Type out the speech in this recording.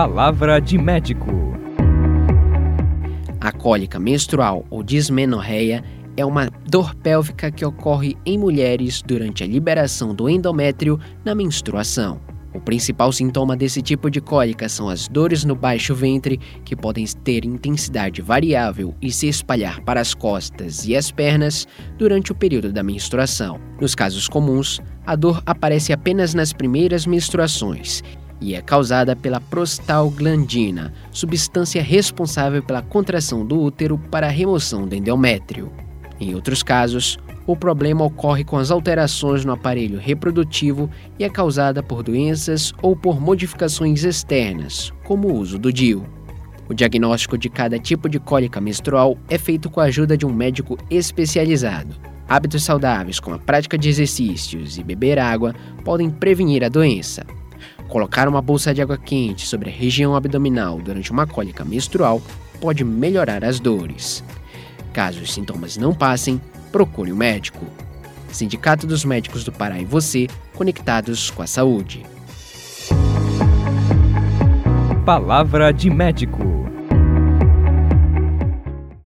Palavra de médico. A cólica menstrual ou dismenorreia é uma dor pélvica que ocorre em mulheres durante a liberação do endométrio na menstruação. O principal sintoma desse tipo de cólica são as dores no baixo ventre, que podem ter intensidade variável e se espalhar para as costas e as pernas durante o período da menstruação. Nos casos comuns, a dor aparece apenas nas primeiras menstruações e é causada pela prostaglandina, substância responsável pela contração do útero para a remoção do endométrio. Em outros casos, o problema ocorre com as alterações no aparelho reprodutivo e é causada por doenças ou por modificações externas, como o uso do DIU. O diagnóstico de cada tipo de cólica menstrual é feito com a ajuda de um médico especializado. Hábitos saudáveis, como a prática de exercícios e beber água, podem prevenir a doença. Colocar uma bolsa de água quente sobre a região abdominal durante uma cólica menstrual pode melhorar as dores. Caso os sintomas não passem, procure um médico. Sindicato dos Médicos do Pará e você, conectados com a saúde. Palavra de médico.